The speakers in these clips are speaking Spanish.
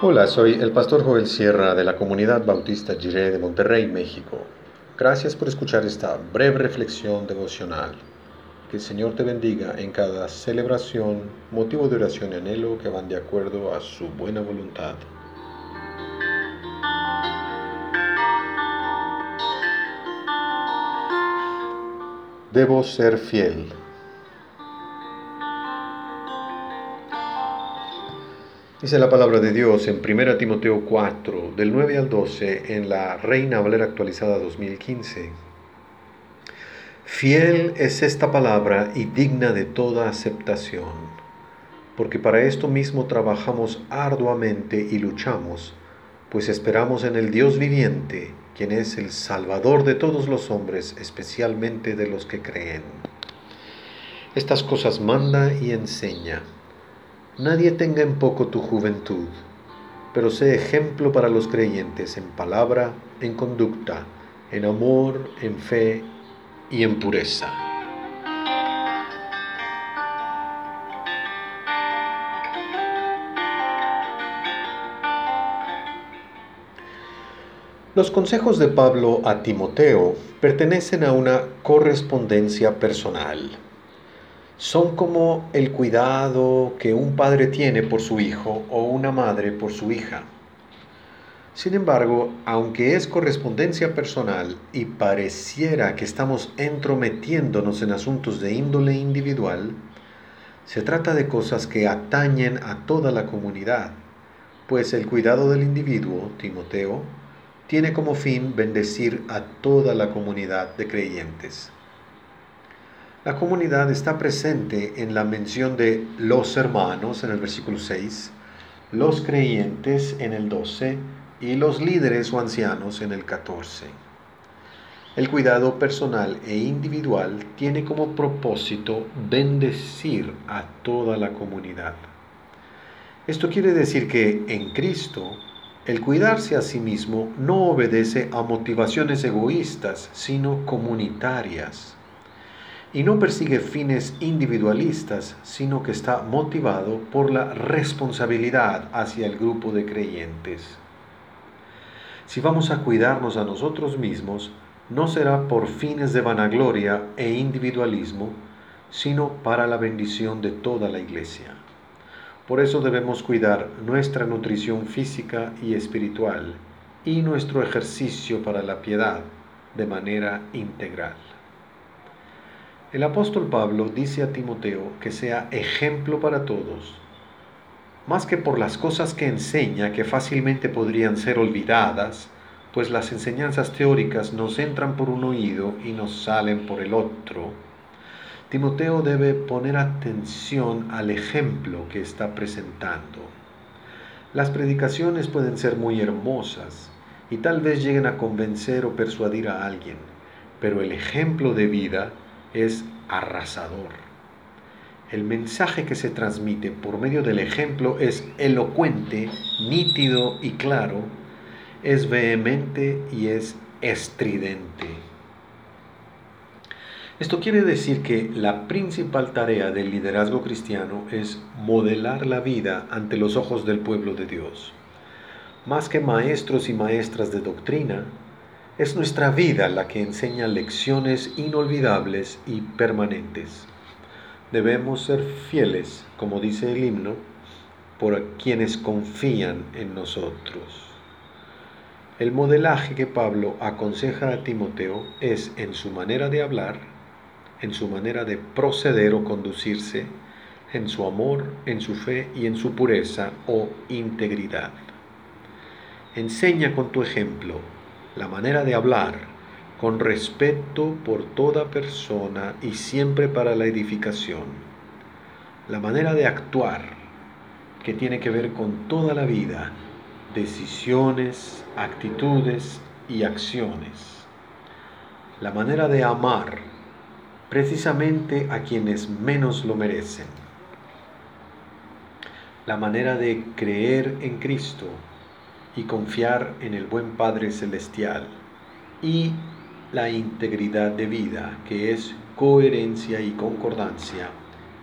Hola, soy el pastor Joel Sierra de la comunidad bautista Jiré de Monterrey, México. Gracias por escuchar esta breve reflexión devocional. Que el Señor te bendiga en cada celebración, motivo de oración y anhelo que van de acuerdo a su buena voluntad. Debo ser fiel. Dice la palabra de Dios en 1 Timoteo 4, del 9 al 12, en la Reina Valera actualizada 2015. Fiel es esta palabra y digna de toda aceptación, porque para esto mismo trabajamos arduamente y luchamos, pues esperamos en el Dios viviente, quien es el Salvador de todos los hombres, especialmente de los que creen. Estas cosas manda y enseña Nadie tenga en poco tu juventud, pero sé ejemplo para los creyentes en palabra, en conducta, en amor, en fe y en pureza. Los consejos de Pablo a Timoteo pertenecen a una correspondencia personal son como el cuidado que un padre tiene por su hijo o una madre por su hija. Sin embargo, aunque es correspondencia personal y pareciera que estamos entrometiéndonos en asuntos de índole individual, se trata de cosas que atañen a toda la comunidad, pues el cuidado del individuo, Timoteo, tiene como fin bendecir a toda la comunidad de creyentes. La comunidad está presente en la mención de los hermanos en el versículo 6, los creyentes en el 12 y los líderes o ancianos en el 14. El cuidado personal e individual tiene como propósito bendecir a toda la comunidad. Esto quiere decir que en Cristo el cuidarse a sí mismo no obedece a motivaciones egoístas, sino comunitarias y no persigue fines individualistas, sino que está motivado por la responsabilidad hacia el grupo de creyentes. Si vamos a cuidarnos a nosotros mismos, no será por fines de vanagloria e individualismo, sino para la bendición de toda la iglesia. Por eso debemos cuidar nuestra nutrición física y espiritual y nuestro ejercicio para la piedad de manera integral. El apóstol Pablo dice a Timoteo que sea ejemplo para todos, más que por las cosas que enseña que fácilmente podrían ser olvidadas, pues las enseñanzas teóricas nos entran por un oído y nos salen por el otro. Timoteo debe poner atención al ejemplo que está presentando. Las predicaciones pueden ser muy hermosas y tal vez lleguen a convencer o persuadir a alguien, pero el ejemplo de vida es arrasador. El mensaje que se transmite por medio del ejemplo es elocuente, nítido y claro, es vehemente y es estridente. Esto quiere decir que la principal tarea del liderazgo cristiano es modelar la vida ante los ojos del pueblo de Dios. Más que maestros y maestras de doctrina, es nuestra vida la que enseña lecciones inolvidables y permanentes. Debemos ser fieles, como dice el himno, por quienes confían en nosotros. El modelaje que Pablo aconseja a Timoteo es en su manera de hablar, en su manera de proceder o conducirse, en su amor, en su fe y en su pureza o integridad. Enseña con tu ejemplo la manera de hablar con respeto por toda persona y siempre para la edificación. La manera de actuar que tiene que ver con toda la vida, decisiones, actitudes y acciones. La manera de amar precisamente a quienes menos lo merecen. La manera de creer en Cristo y confiar en el buen Padre Celestial y la integridad de vida, que es coherencia y concordancia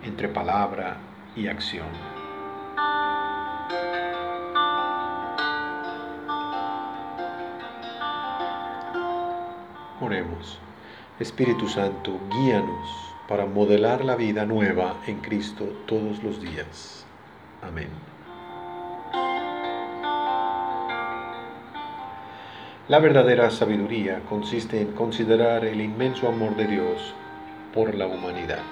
entre palabra y acción. Oremos. Espíritu Santo, guíanos para modelar la vida nueva en Cristo todos los días. Amén. La verdadera sabiduría consiste en considerar el inmenso amor de Dios por la humanidad.